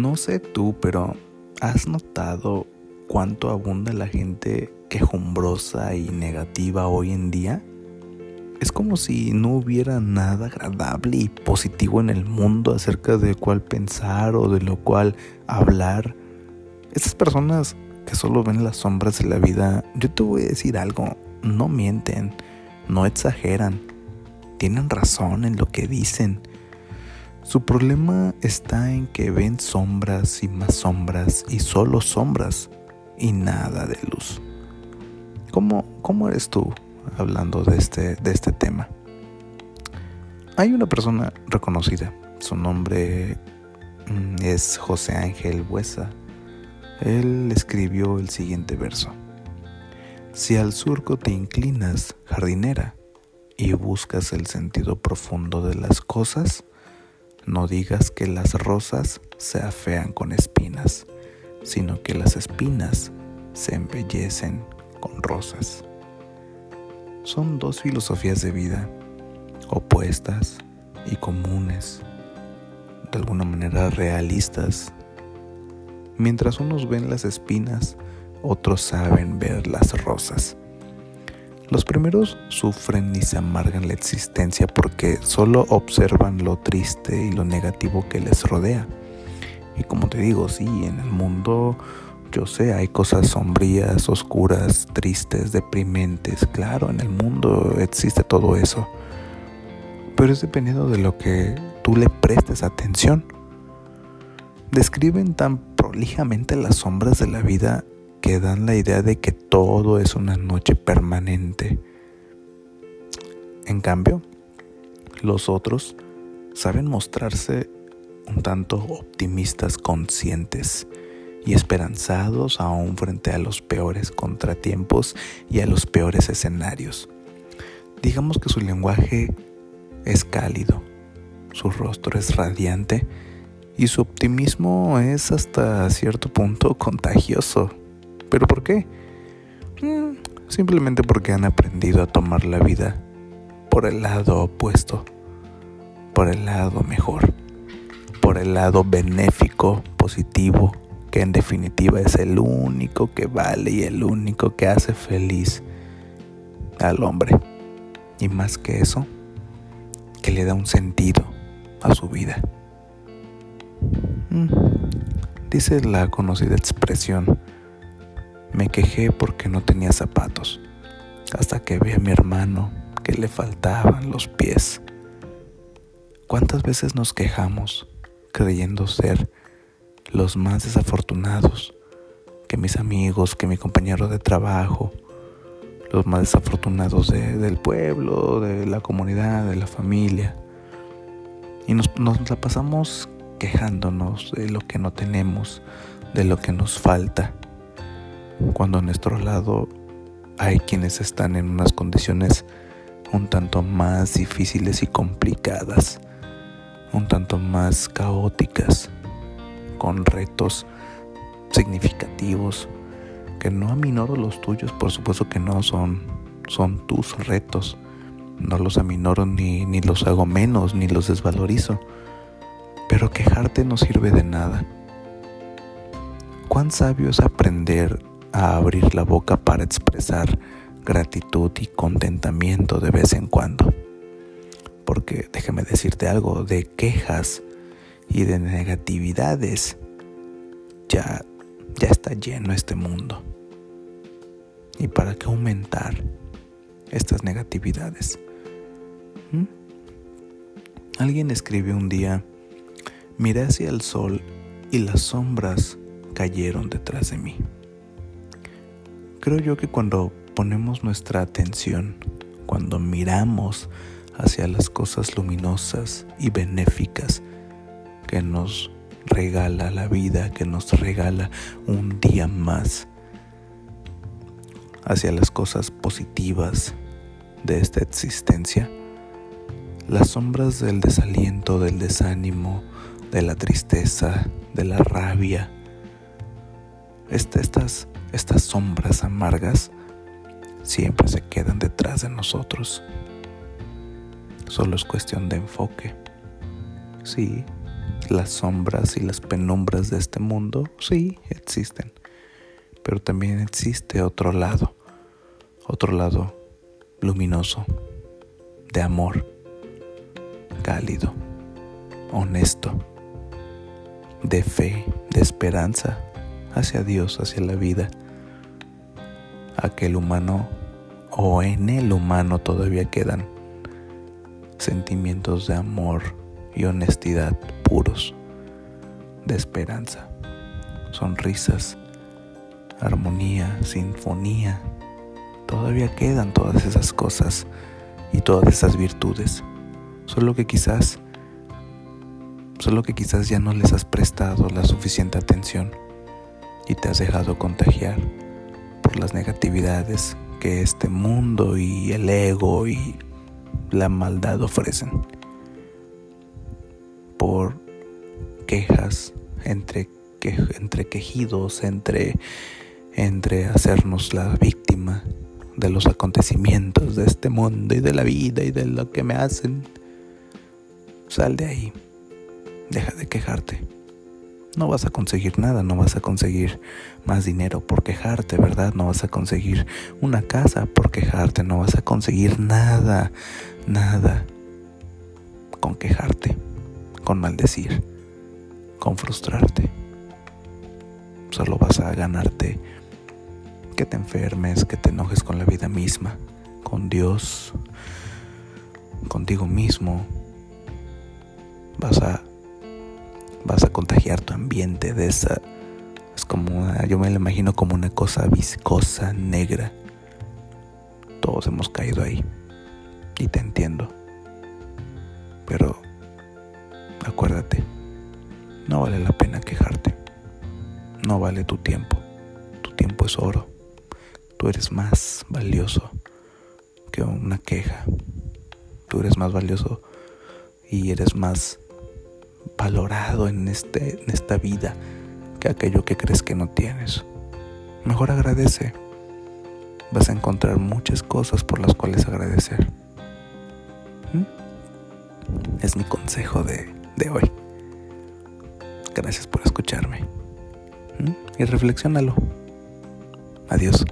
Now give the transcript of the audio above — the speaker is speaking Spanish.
No sé tú, pero ¿has notado cuánto abunda la gente quejumbrosa y negativa hoy en día? Es como si no hubiera nada agradable y positivo en el mundo acerca de cuál pensar o de lo cual hablar. Estas personas que solo ven las sombras de la vida, yo te voy a decir algo, no mienten, no exageran, tienen razón en lo que dicen. Su problema está en que ven sombras y más sombras y solo sombras y nada de luz. ¿Cómo, cómo eres tú? hablando de este, de este tema. Hay una persona reconocida, su nombre mm, es José Ángel Buesa. Él escribió el siguiente verso. Si al surco te inclinas, jardinera, y buscas el sentido profundo de las cosas, no digas que las rosas se afean con espinas, sino que las espinas se embellecen con rosas. Son dos filosofías de vida opuestas y comunes, de alguna manera realistas. Mientras unos ven las espinas, otros saben ver las rosas. Los primeros sufren y se amargan la existencia porque solo observan lo triste y lo negativo que les rodea. Y como te digo, sí, en el mundo yo sé, hay cosas sombrías, oscuras, tristes, deprimentes. Claro, en el mundo existe todo eso. Pero es dependiendo de lo que tú le prestes atención. Describen tan prolijamente las sombras de la vida que dan la idea de que todo es una noche permanente. En cambio, los otros saben mostrarse un tanto optimistas conscientes y esperanzados aún frente a los peores contratiempos y a los peores escenarios. Digamos que su lenguaje es cálido, su rostro es radiante y su optimismo es hasta cierto punto contagioso. ¿Pero por qué? Mm, simplemente porque han aprendido a tomar la vida por el lado opuesto, por el lado mejor, por el lado benéfico, positivo, que en definitiva es el único que vale y el único que hace feliz al hombre. Y más que eso, que le da un sentido a su vida. Mm. Dice la conocida expresión, me quejé porque no tenía zapatos, hasta que vi a mi hermano que le faltaban los pies. ¿Cuántas veces nos quejamos creyendo ser los más desafortunados, que mis amigos, que mi compañero de trabajo, los más desafortunados del pueblo, de la comunidad, de la familia. Y nos, nos la pasamos quejándonos de lo que no tenemos, de lo que nos falta, cuando a nuestro lado hay quienes están en unas condiciones un tanto más difíciles y complicadas, un tanto más caóticas con retos significativos, que no aminoro los tuyos, por supuesto que no, son, son tus retos. No los aminoro ni, ni los hago menos, ni los desvalorizo. Pero quejarte no sirve de nada. Cuán sabio es aprender a abrir la boca para expresar gratitud y contentamiento de vez en cuando. Porque déjame decirte algo, de quejas y de negatividades, ya, ya está lleno este mundo. ¿Y para qué aumentar estas negatividades? ¿Mm? Alguien escribió un día, miré hacia el sol y las sombras cayeron detrás de mí. Creo yo que cuando ponemos nuestra atención, cuando miramos hacia las cosas luminosas y benéficas que nos regala la vida, que nos regala un día más hacia las cosas positivas de esta existencia, las sombras del desaliento, del desánimo, de la tristeza, de la rabia, estas, estas sombras amargas siempre se quedan detrás de nosotros. Solo es cuestión de enfoque. Sí, las sombras y las penumbras de este mundo, sí, existen. Pero también existe otro lado, otro lado luminoso, de amor, cálido, honesto, de fe, de esperanza hacia Dios, hacia la vida. Aquel humano o en el humano todavía quedan sentimientos de amor y honestidad puros, de esperanza, sonrisas, armonía, sinfonía. Todavía quedan todas esas cosas y todas esas virtudes. Solo que quizás, solo que quizás ya no les has prestado la suficiente atención y te has dejado contagiar por las negatividades que este mundo y el ego y la maldad ofrecen. Por quejas, entre, entre quejidos, entre, entre hacernos la víctima de los acontecimientos de este mundo y de la vida y de lo que me hacen. Sal de ahí. Deja de quejarte. No vas a conseguir nada, no vas a conseguir más dinero por quejarte, ¿verdad? No vas a conseguir una casa por quejarte, no vas a conseguir nada, nada con quejarte, con maldecir, con frustrarte. Solo vas a ganarte que te enfermes, que te enojes con la vida misma, con Dios, contigo mismo. Vas a vas a tu ambiente de esa es como yo me lo imagino como una cosa viscosa, negra. Todos hemos caído ahí. Y te entiendo. Pero acuérdate, no vale la pena quejarte. No vale tu tiempo. Tu tiempo es oro. Tú eres más valioso que una queja. Tú eres más valioso y eres más valorado en, este, en esta vida que aquello que crees que no tienes. Mejor agradece. Vas a encontrar muchas cosas por las cuales agradecer. ¿Mm? Es mi consejo de, de, hoy. Gracias por escucharme. ¿Mm? Y reflexiónalo. Adiós.